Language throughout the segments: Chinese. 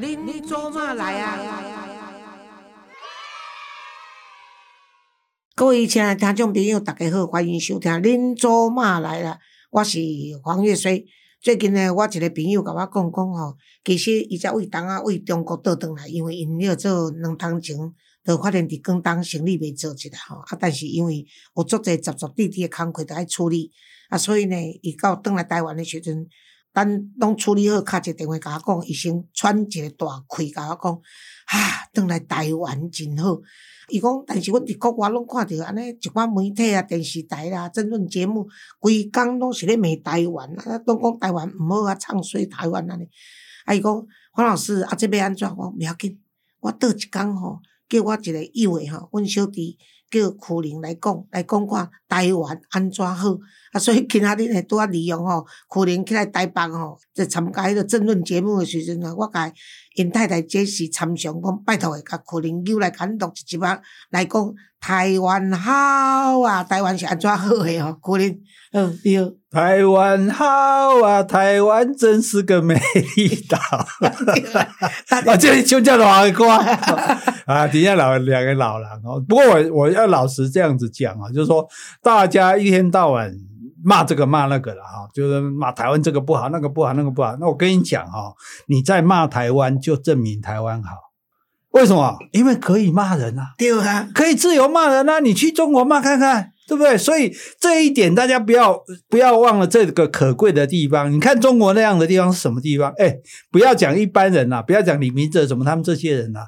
恁做嘛来啊？各位亲爱的听众朋友，大家好，欢迎收听《恁做嘛来了》，我是黄月水。最近呢，我一个朋友甲我讲讲吼，其实伊才为当啊为中国倒转来，因为因要做两趟前，就发现伫广东生意袂做起来吼，啊，但是因为有足侪杂杂滴滴的工课着爱处理，啊，所以呢，伊到倒来台湾的时阵，等拢处理好，敲一个电话甲我讲，伊先喘一个大气，甲我讲，啊，倒来台湾真好。伊讲，但是阮伫国外拢看着安尼一寡媒体啊、电视台啦、争论节目，规工拢是咧骂台湾，啊，拢讲台湾毋好啊，唱衰台湾安尼。啊，伊讲黄老师啊，这要安怎？我袂要紧，我倒一工吼，叫我一个友诶吼，阮小弟叫柯林来讲，来讲看台湾安怎好。啊，所以今仔日呢，拄啊利用吼，柯林起来台办吼，在参加迄个争论节目诶时阵啊，我甲因太太这是参详讲，拜托诶，甲柯林又来牵录一集啊，来讲台湾好啊，台湾是安怎好诶吼，苦玲，嗯，对。台湾好啊，台湾真是个美丽岛。啊，这里就叫老歌 啊，底下老两个老人哦。不过我我要老实这样子讲啊，就是说大家一天到晚骂这个骂那个了哈，就是骂台湾这个不好，那个不好，那个不好。那我跟你讲哈，你在骂台湾，就证明台湾好。为什么？因为可以骂人啊，对啊，可以自由骂人啊。你去中国骂看看。对不对？所以这一点大家不要不要忘了这个可贵的地方。你看中国那样的地方是什么地方？哎，不要讲一般人呐，不要讲李明哲什么他们这些人呐。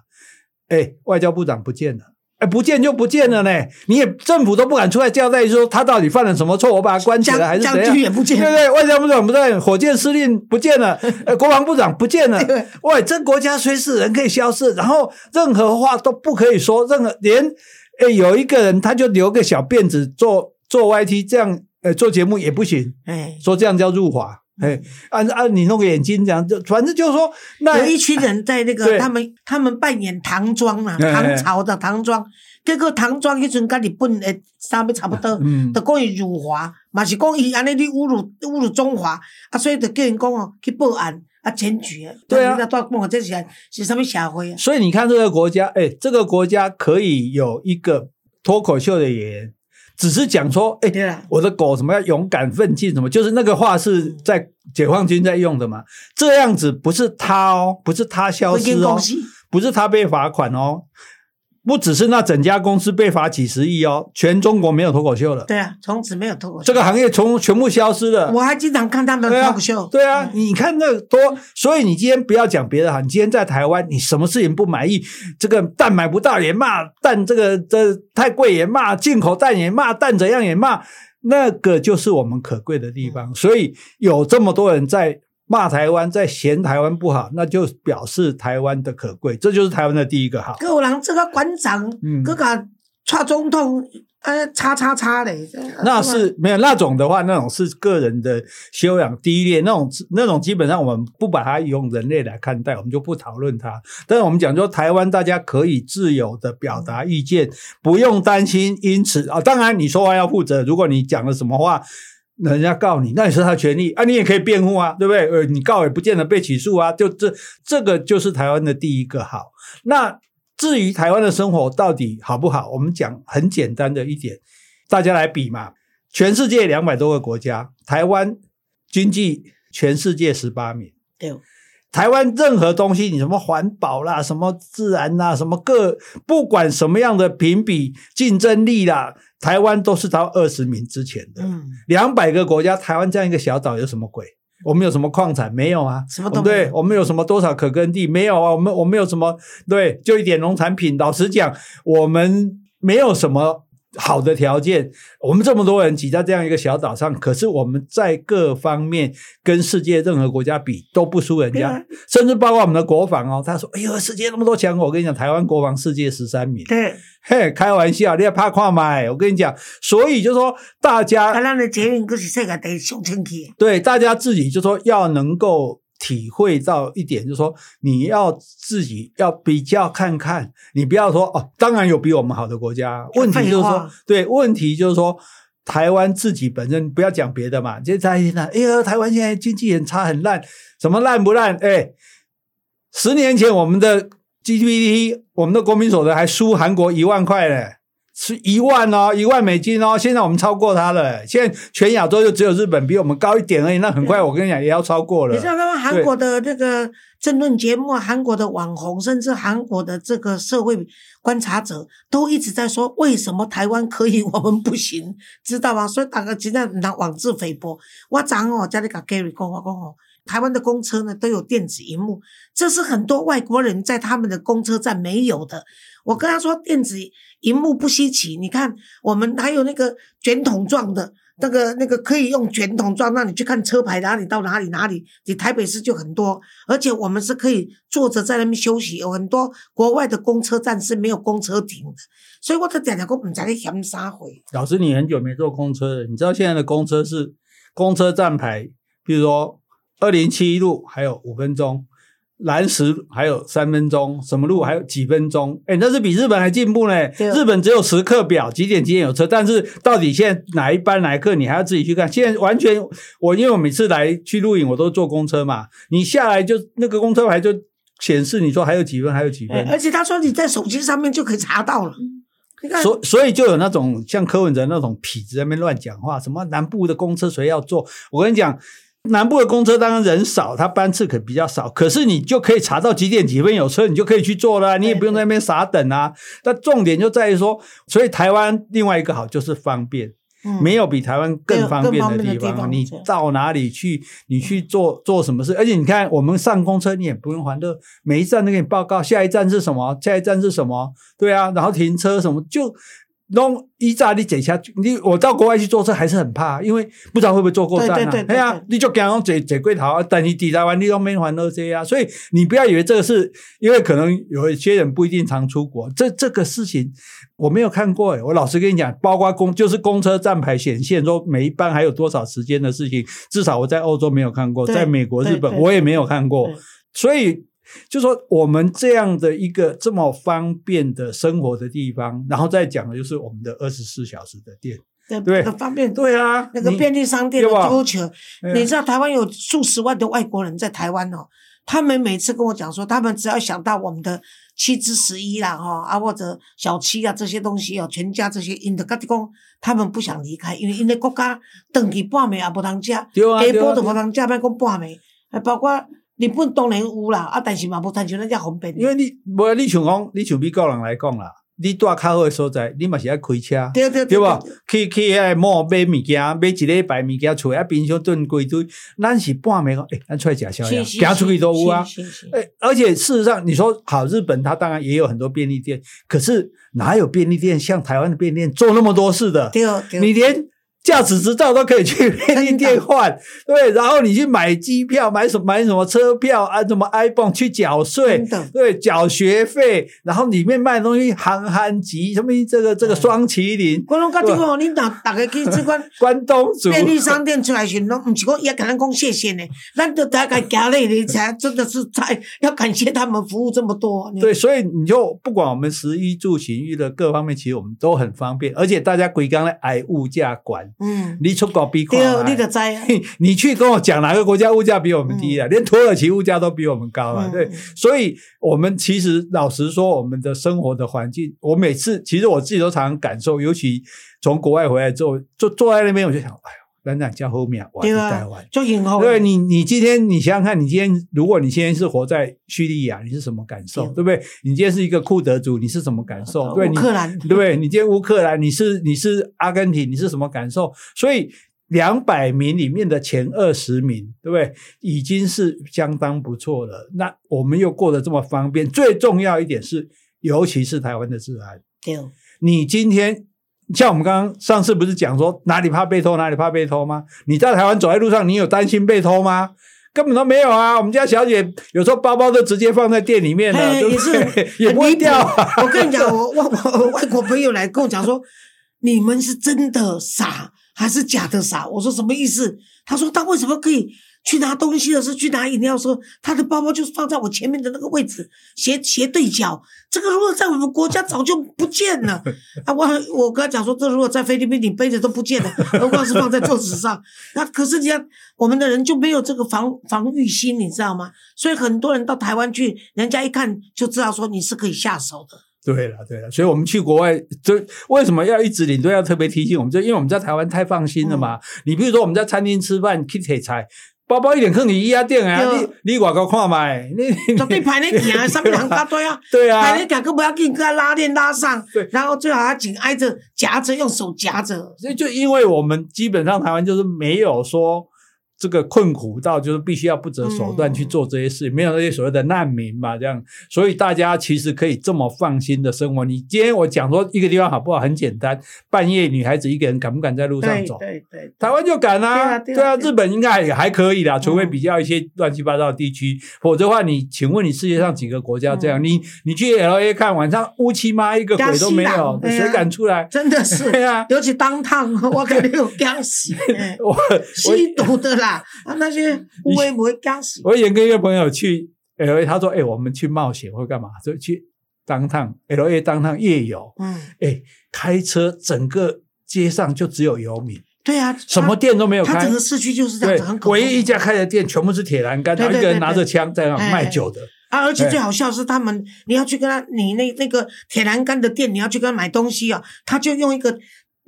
哎，外交部长不见了，哎，不见就不见了呢。你也政府都不敢出来交代说他到底犯了什么错，我把他关起来还是怎样？将军也不见，对不对？外交部长不在，火箭司令不见了，呃，国防部长不见了。喂，这国家随时人可以消失，然后任何话都不可以说，任何连。哎，有一个人，他就留个小辫子做做 YT，这样呃做节目也不行。哎，说这样叫入华。哎，按按你弄个眼睛这样，就反正就是说，那有一群人在那个他们他们扮演唐装嘛，唐朝的唐装，结果唐装迄阵跟日本诶衫要差不多，嗯就讲伊辱华，嘛是讲伊安尼你侮辱侮辱中华，啊，所以就叫人讲哦去报案。啊，检举啊！对啊，那多问这些是什么社会啊？所以你看这个国家，哎，这个国家可以有一个脱口秀的演员，只是讲说，哎，我的狗什么要勇敢奋进，什么就是那个话是在解放军在用的嘛？这样子不是他哦，不是他消失哦，不是他被罚款哦。不只是那整家公司被罚几十亿哦，全中国没有脱口秀了。对啊，从此没有脱口秀，这个行业从全部消失了。我还经常看他们脱口秀。对啊，你看那多，所以你今天不要讲别的哈，你今天在台湾，你什么事情不满意？这个蛋买不到也骂蛋，这个这太贵也骂，进口蛋也骂，蛋怎样也骂，那个就是我们可贵的地方。所以有这么多人在。骂台湾，在嫌台湾不好，那就表示台湾的可贵，这就是台湾的第一个好。有人这个馆长，嗯各个蔡总统，呃，叉叉叉嘞。那是没有那种的话，那种是个人的修养低劣，那种那种基本上我们不把它用人类来看待，我们就不讨论它。但是我们讲说，台湾大家可以自由的表达意见，不用担心，因此啊，当然你说话要负责，如果你讲了什么话。人家告你，那也是他权利啊，你也可以辩护啊，对不对？呃，你告也不见得被起诉啊，就这这个就是台湾的第一个好。那至于台湾的生活到底好不好，我们讲很简单的一点，大家来比嘛。全世界两百多个国家，台湾经济全世界十八名。对，台湾任何东西，你什么环保啦，什么自然啦，什么各不管什么样的评比竞争力啦。台湾都是到二十名之前的，两百个国家，台湾这样一个小岛有什么鬼？我们有什么矿产？没有啊，什么都对。我们有什么多少可耕地？没有啊。我们我们有什么？对，就一点农产品。老实讲，我们没有什么。好的条件，我们这么多人挤在这样一个小岛上，可是我们在各方面跟世界任何国家比都不输人家，甚至包括我们的国防哦。他说：“哎呦，世界那么多强国，我跟你讲，台湾国防世界十三名。”对，嘿，开玩笑，你要怕跨买？我跟你讲，所以就说大家，台湾的捷运可是世界第上清气。对，大家自己就说要能够。体会到一点，就是说你要自己要比较看看，你不要说哦，当然有比我们好的国家。问题就是说，对，问题就是说，台湾自己本身不要讲别的嘛，就在那，哎呀，台湾现在经济很差很烂，什么烂不烂？哎，十年前我们的 GDP，我们的国民所得还输韩国一万块嘞，是一万哦，一万美金哦。现在我们超过它了，现在全亚洲就只有日本比我们高一点而已。那很快，我跟你讲，也要超过了。你知道他们韩国的那个政论节目、韩国的网红，甚至韩国的这个社会观察者，都一直在说，为什么台湾可以，我们不行，知道吗？所以大家今天拿妄自菲薄。我昨哦，家里跟 Gary 讲，我讲哦。台湾的公车呢都有电子荧幕，这是很多外国人在他们的公车站没有的。我跟他说，电子荧幕不稀奇，你看我们还有那个卷筒状的，那个那个可以用卷筒状让你去看车牌哪里到哪里哪里。你台北市就很多，而且我们是可以坐着在那边休息。有很多国外的公车站是没有公车停的，所以我在讲讲，我唔知你嫌啥回。老师，你很久没坐公车了，你知道现在的公车是公车站牌，比如说。二零七路还有五分钟，蓝石还有三分钟，什么路还有几分钟？哎，那是比日本还进步呢。日本只有时刻表，几点几点有车，但是到底现在哪一班哪一课，你还要自己去看。现在完全，我因为我每次来去录影，我都坐公车嘛，你下来就那个公车牌就显示你说还有几分，还有几分。而且他说你在手机上面就可以查到了。所所以就有那种像柯文哲那种痞子在那边乱讲话，什么南部的公车谁要坐？我跟你讲。南部的公车当然人少，它班次可比较少，可是你就可以查到几点几分有车，你就可以去坐了，你也不用在那边傻等啊。但重点就在于说，所以台湾另外一个好就是方便，没有比台湾更方便的地方。你到哪里去，你去做做什么事，而且你看我们上公车，你也不用还的，每一站都给你报告下一站是什么，下一站是什么，对啊，然后停车什么就。弄一炸你解下，你我到国外去坐车还是很怕，因为不知道会不会坐过站啊。对呀，你就讲坐坐过头，等你抵达完你都没还到这啊。所以你不要以为这个是因为可能有一些人不一定常出国，这这个事情我没有看过。我老实跟你讲，包括公就是公车站牌显现说每一班还有多少时间的事情，至少我在欧洲没有看过，在美国、日本我也没有看过，所以。就说我们这样的一个这么方便的生活的地方，然后再讲的就是我们的二十四小时的店，对，很方便。对啊，那个便利商店的需求，你知道台湾有数十万的外国人在台湾哦，他们每次跟我讲说，他们只要想到我们的七之十一啦，哈啊或者小七啊这些东西哦，全家这些，因的他们不想离开，因为因为国家等于半暝也不通食，下晡都不通食，别讲半暝，还包括。日本当然有啦，啊，但是嘛无谈像咱遮方便。因为你无你像讲，你像美国人来讲啦，你住较好的所在，你嘛是爱开车，对对对，对去去遐某买物件，买一礼拜物件出来，啊，冰箱炖几堆，咱是半暝讲，诶，咱出来食宵夜，行出去都有啊。诶，而且事实上，你说好，日本它当然也有很多便利店，可是哪有便利店像台湾的便利店做那么多事的？对，你连。驾驶执照都可以去便利店换，对，然后你去买机票、买什么买什么车票啊，什么 iPhone 去缴税，对，缴学费，然后里面卖的东西憨憨吉，什么这个这个双麒麟。我拢甲你讲，你大大家去这款 关东煮便利商店出来时，拢唔是讲也跟咱讲谢谢呢，咱就大概加累的才真的是在要感谢他们服务这么多。对，所以你就不管我们食衣住行娱乐各方面，其实我们都很方便，而且大家鬼刚来挨物价管。嗯，你出国比对，你就知。你去跟我讲哪个国家物价比我们低啊？连土耳其物价都比我们高啊！对，所以我们其实老实说，我们的生活的环境，我每次其实我自己都常常感受，尤其从国外回来之后，坐坐在那边，我就想，哎呦。咱讲叫后面，我在台湾，就幸福。对你，你今天你想想看，你今天如果你今天是活在叙利亚，你是什么感受？对不对？你今天是一个库德族，你是什么感受？对，乌克兰，对不对？你今天乌克兰，你是你是阿根廷，你是什么感受？所以两百名里面的前二十名，对不对？已经是相当不错了。那我们又过得这么方便，最重要一点是，尤其是台湾的治安。对，你今天。像我们刚刚上次不是讲说哪里怕被偷哪里怕被偷吗？你在台湾走在路上，你有担心被偷吗？根本都没有啊！我们家小姐有时候包包都直接放在店里面了，也是 也不会掉。我跟你讲，我外我外国朋友来跟我讲说，你们是真的傻还是假的傻？我说什么意思？他说他为什么可以去拿东西的时候，去拿饮料的时候，他的包包就是放在我前面的那个位置，斜斜对角。这个如果在我们国家早就不见了啊！我我跟他讲说，这如果在菲律宾你背着都不见了，何况是放在桌子上？那可是你看，我们的人就没有这个防防御心，你知道吗？所以很多人到台湾去，人家一看就知道说你是可以下手的。对了，对了，所以我们去国外，就为什么要一直领队要特别提醒我们？就因为我们在台湾太放心了嘛。你比如说我们在餐厅吃饭去铁菜，包包一点坑你一家店啊，你你外国看卖，你 绝对排那行，上面两大堆啊，对啊，排那行，佫不要紧，给它拉链拉上，对，然后最好还紧挨着夹着，用手夹着。所以就因为我们基本上台湾就是没有说。这个困苦到就是必须要不择手段去做这些事，没有那些所谓的难民嘛，这样，所以大家其实可以这么放心的生活。你今天我讲说一个地方好不好，很简单，半夜女孩子一个人敢不敢在路上走？对对，台湾就敢啊，对啊，日本应该也还可以啦，除非比较一些乱七八糟的地区，否则的话，你请问你世界上几个国家这样？你你去 L A 看，晚上乌漆嘛一个鬼都没有，谁敢出来？真的是，对啊，尤其当趟，我肯定有惊死，我吸毒的啦。啊，那些 乌龟不会干死。我以前跟一个朋友去 L A，他说：“哎，我们去冒险或干嘛？就去当趟 L A 当趟夜游。嗯，哎，开车整个街上就只有游民。对啊，什么店都没有开。整个市区就是这样子，唯一一家开的店全部是铁栏杆，然后一个人拿着枪在那卖酒的。啊，而且最好笑是他们，你要去跟他，你那那个铁栏杆的店，你要去跟他买东西啊，他就用一个。”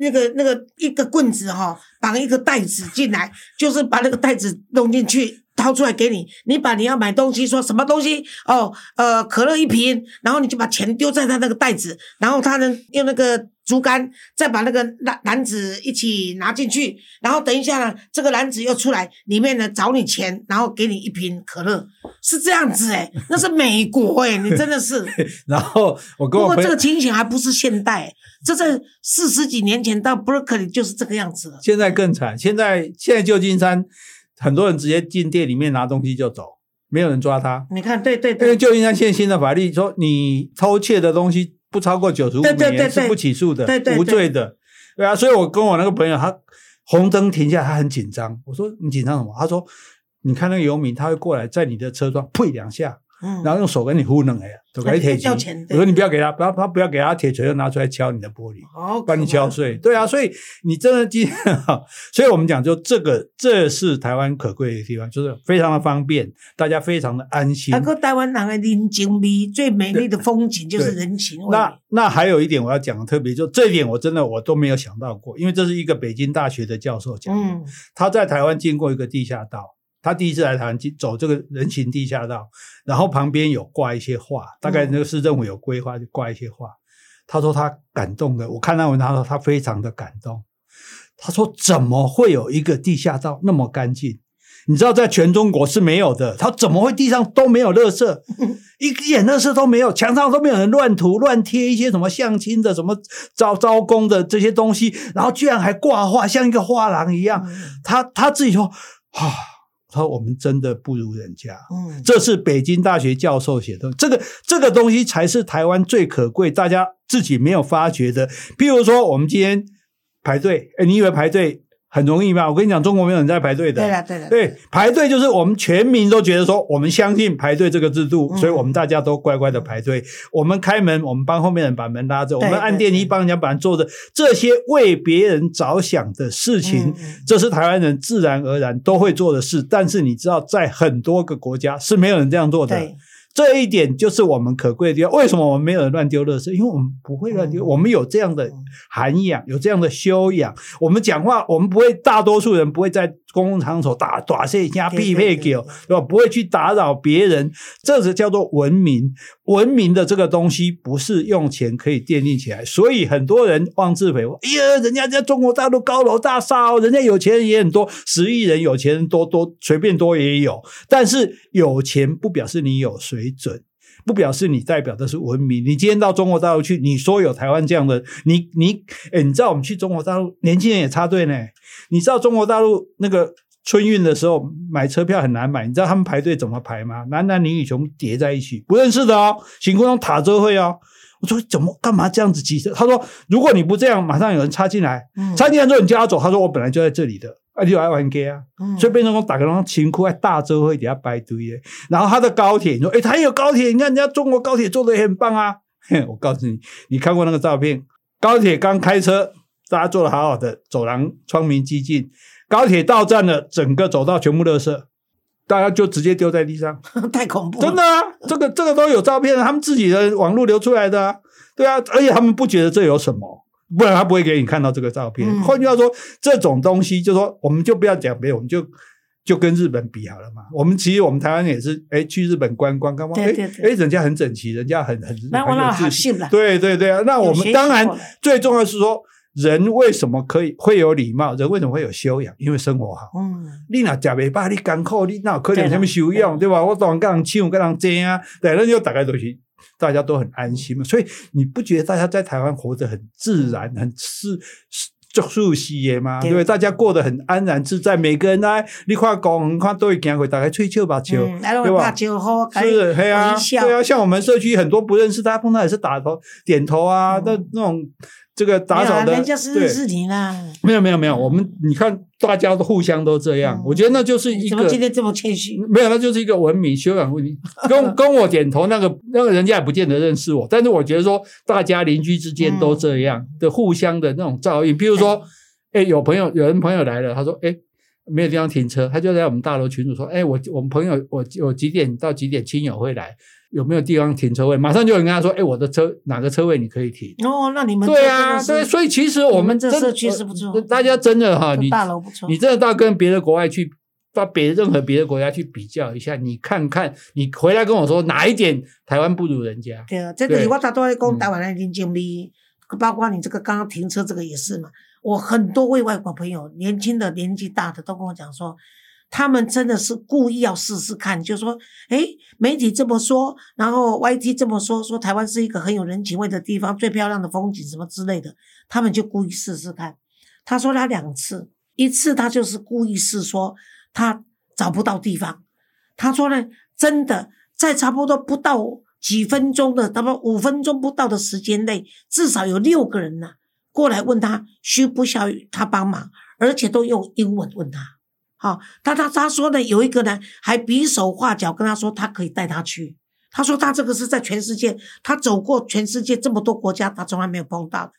那个那个一个棍子哈，绑一个袋子进来，就是把那个袋子弄进去，掏出来给你。你把你要买东西，说什么东西哦，呃，可乐一瓶，然后你就把钱丢在他那个袋子，然后他呢用那个竹竿再把那个篮篮子一起拿进去，然后等一下呢，这个篮子又出来，里面呢找你钱，然后给你一瓶可乐，是这样子哎，那是美国哎，你真的是。然后我跟我不过这个情形还不是现代。这在四十几年前到 Berkeley 就是这个样子了。现在更惨，现在现在旧金山很多人直接进店里面拿东西就走，没有人抓他。你看，对对对，因为旧金山现新的法律说，你偷窃的东西不超过九十五年是不起诉的，无罪的。对啊，所以我跟我那个朋友，他红灯停下，他很紧张。我说你紧张什么？他说你看那个游民，他会过来在你的车窗呸两下。然后用手跟你糊弄哎呀，都给铁锤。我说你不要给他，不要他不要给他铁锤，就拿出来敲你的玻璃，把你敲碎。对啊，所以你真的今天哈，所以我们讲就这个，这是台湾可贵的地方，就是非常的方便，大家非常的安心。那个台湾人的人情味，最美丽的风景就是人情味。那那还有一点我要讲的特别，就这一点我真的我都没有想到过，因为这是一个北京大学的教授讲的，他在台湾经过一个地下道。他第一次来台湾走这个人行地下道，然后旁边有挂一些画，大概那个市政府有规划就挂一些画。他说他感动的，我看到文章说他非常的感动。他说怎么会有一个地下道那么干净？你知道在全中国是没有的。他怎么会地上都没有垃圾，一点垃圾都没有，墙上都没有人乱涂乱贴一些什么相亲的、什么招招工的这些东西，然后居然还挂画，像一个画廊一样。他他自己说啊。他说：“我们真的不如人家。”嗯，这是北京大学教授写的。这个这个东西才是台湾最可贵，大家自己没有发觉的。譬如说，我们今天排队，哎，你以为排队？很容易吧？我跟你讲，中国没有人在排队的。对了，对了，对排队就是我们全民都觉得说，我们相信排队这个制度，所以我们大家都乖乖的排队。我们开门，我们帮后面人把门拉着，我们按电梯帮人家把人坐着。这些为别人着想的事情，这是台湾人自然而然都会做的事。但是你知道，在很多个国家是没有人这样做的。这一点就是我们可贵的地方。为什么我们没有人乱丢垃圾？因为我们不会乱丢，我们有这样的涵养，有这样的修养。我们讲话，我们不会，大多数人不会在公共场所打打碎家必配狗，对吧？不会去打扰别人，这是叫做文明。文明的这个东西不是用钱可以奠定起来。所以很多人妄自菲薄，哎呀，人家在中国大陆高楼大厦哦，人家有钱人也很多，十亿人有钱人多多，随便多也有。但是有钱不表示你有。水准不表示你代表的是文明。你今天到中国大陆去，你说有台湾这样的，你你哎，你知道我们去中国大陆，年轻人也插队呢。你知道中国大陆那个春运的时候买车票很难买，你知道他们排队怎么排吗？男男女女全部叠在一起，不认识的哦，行空中塔车会哦。我说怎么干嘛这样子急着？他说如果你不这样，马上有人插进来，嗯插进来之后你就要走。他说我本来就在这里的，啊，你就爱玩 gay 啊。嗯所以变成我打个那情库在大洲会底下摆堆的，然后他的高铁，你说，诶，他有高铁，你看人家中国高铁做的也很棒啊。嘿，我告诉你，你看过那个照片，高铁刚开车，大家坐的好好的，走廊窗明几净，高铁到站了，整个走道全部垃圾，大家就直接丢在地上，太恐怖了，真的啊，这个这个都有照片的，他们自己的网络流出来的啊，对啊，而且他们不觉得这有什么。不然他不会给你看到这个照片。嗯。换句话说，这种东西就说，我们就不要讲别人，我们就就跟日本比好了嘛。我们其实我们台湾也是，哎，去日本观光，观光，哎哎，人家很整齐，人家很很很有自信。对对对啊，那我们当然最重要的是说，人为什么可以会有礼貌？人为什么会有修养？因为生活好。嗯，你若食袂饱，你艰苦，你哪有可能对啦什么修养，对吧？我当然跟人抢，跟人争啊，对，那就大概都是大家都很安心嘛。所以你不觉得大家在台湾活得很自然、很是就舒适的吗？对对不对？大家过得很安然自在，每个人呢，你看公，看都会行过，大家吹笑吧笑。嗯，对吧是，嘿啊，对啊，像我们社区很多不认识，大家碰到也是打头、点头啊，嗯那那种这个打扫的，人家是对认识你啦，没有没有没有，我们你看大家都互相都这样，嗯我觉得那就是一你怎个么今天这么谦虚？没有，那就是一个文明修养问题。跟 跟我点头那个那个人家也不见得认识我，但是我觉得说大家邻居之间都这样的互相的那种照应。比如说，哎，有朋友有人朋友来了，他说，哎。没有地方停车，他就在我们大楼群主说：“哎，我我们朋友我我几点到几点亲友会来，有没有地方停车位？”马上就有人跟他说：“哎，我的车哪个车位你可以停？”哦，那你们对啊，对，所以其实我你们这社区是不错呃大家真的哈，你大楼不错你真的到跟别的国外去，到别任何别的国家去比较一下，你看看，你回来跟我说哪一点台湾不如人家？对啊，这个是对我大多在嗯讲台湾的人经历，包括你这个刚刚停车这个也是嘛。我很多位外国朋友，年轻的、年纪大的都跟我讲说，他们真的是故意要试试看，就说，诶，媒体这么说，然后 YT 这么说，说台湾是一个很有人情味的地方，最漂亮的风景什么之类的，他们就故意试试看。他说他两次，一次他就是故意试说他找不到地方，他说呢，真的在差不多不到几分钟的，差不多五分钟不到的时间内，至少有六个人呐、过来问他需不需要他帮忙，而且都用英文问他。好、他他他说呢，有一个呢还比手画脚跟他说他可以带他去。他说他这个是在全世界，他走过全世界这么多国家，他从来没有碰到的。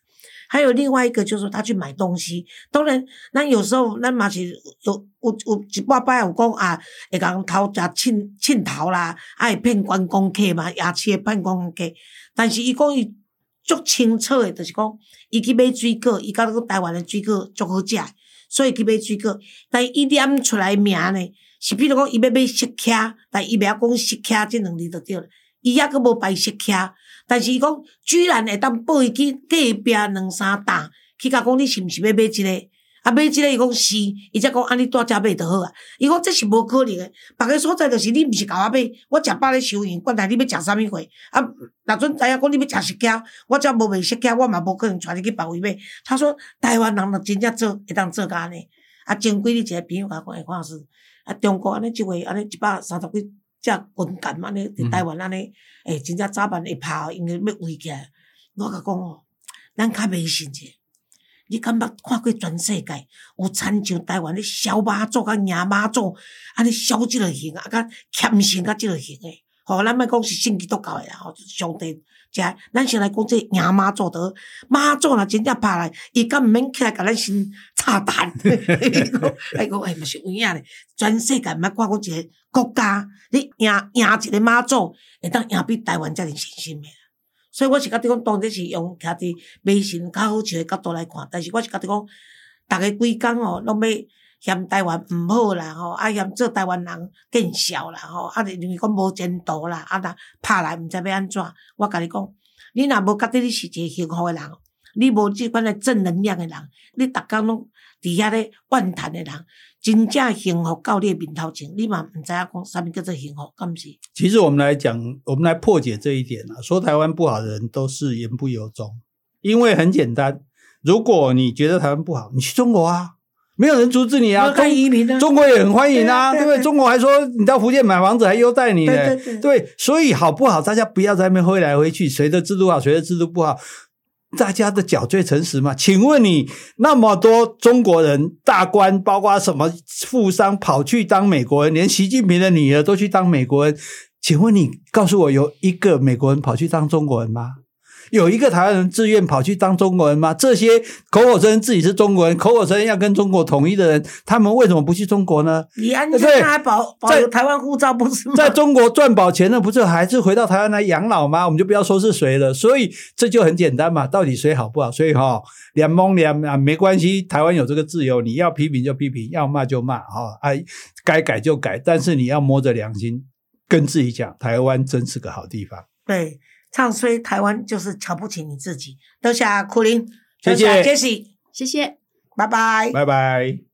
还有另外一个就是他去买东西，当然，那有时候那嘛是有有有一摆摆有讲啊，会甲人偷食凊凊头啦，啊会骗观光客嘛，夜市会骗观光客。但是伊讲伊足清楚的，就是讲伊去买水果，伊甲讲台湾的水果足好食，所以去买水果。但伊念出来名呢，是比如讲伊要买色卡，但伊袂晓讲色卡这两字就对了，伊抑佫无摆色卡。但是伊讲，居然会当报伊去隔壁两三档，去甲讲你是毋是要买一、个？啊，买即个伊讲是，伊则讲安尼带遮买就好啊。伊讲这是无可能诶，别个所在就是你毋是甲我买，我食饱咧收银，管他你要食啥物货。啊，若准知影讲你要食色卡，我则无卖色卡，我嘛无可能带你去别位买。他说台湾人就真正做会当做甲安尼。啊，前几日一个朋友甲我讲，哎，黄老师，啊，中国安尼即位安尼一百三十几只军舰安尼伫台湾安尼。诶、真正早晚会拍，因为要围起来。我甲讲哦，咱较迷信者。你敢捌看过全世界有亲像台湾咧烧马祖甲赢马祖，安尼烧即个形啊，甲虔诚甲即个形诶？吼、咱莫讲是信基督教诶啦，吼，上帝遮，咱先来讲这赢马祖得，马祖若真正拍来，伊敢毋免起来甲咱先炸弹？哎讲，哎，毋是有影咧，全世界毋捌看过一个国家，你赢赢一个马祖，会当赢比台湾遮尔信心诶。所以我是觉得讲，当然是用徛伫迷信较好笑诶角度来看，但是我是觉得讲，逐个规工吼，拢要嫌台湾毋好啦，吼，啊嫌做台湾人见笑啦，吼，啊认为讲无前途啦，啊若拍来毋知要安怎，我甲你讲，你若无觉得你是一个幸福诶人，你无即款诶正能量诶人，你逐工拢伫遐咧怨叹诶人，真正幸福到你诶面头前，你嘛毋知影讲啥物叫做幸福，敢毋是？其实我们来讲，我们来破解这一点啊，说台湾不好的人都是言不由衷，因为很简单，如果你觉得台湾不好，你去中国啊，没有人阻止你啊。看移民啊，中国也很欢迎啊，对不对？中国还说你到福建买房子还优待你呢，对对对，所以好不好？大家不要在那边挥来挥去，谁的制度好，谁的制度不好。大家的脚最诚实嘛？请问你那么多中国人大官，包括什么富商跑去当美国人，连习近平的女儿都去当美国人，请问你告诉我，有一个美国人跑去当中国人吗？有一个台湾人自愿跑去当中国人吗？这些口口声声自己是中国人，口口声声要跟中国统一的人，他们为什么不去中国呢？你安现在还保保有台湾护照不是吗？在中国赚饱钱的不是还是回到台湾来养老吗？我们就不要说是谁了。所以这就很简单嘛，到底谁好不好？所以哈，两蒙两啊没关系，台湾有这个自由，你要批评就批评，要骂就骂哈，哎，该改就改，但是你要摸着良心跟自己讲，台湾真是个好地方。对。唱衰台湾就是瞧不起你自己，多谢苦林，谢谢。杰西，谢谢，拜拜，拜拜。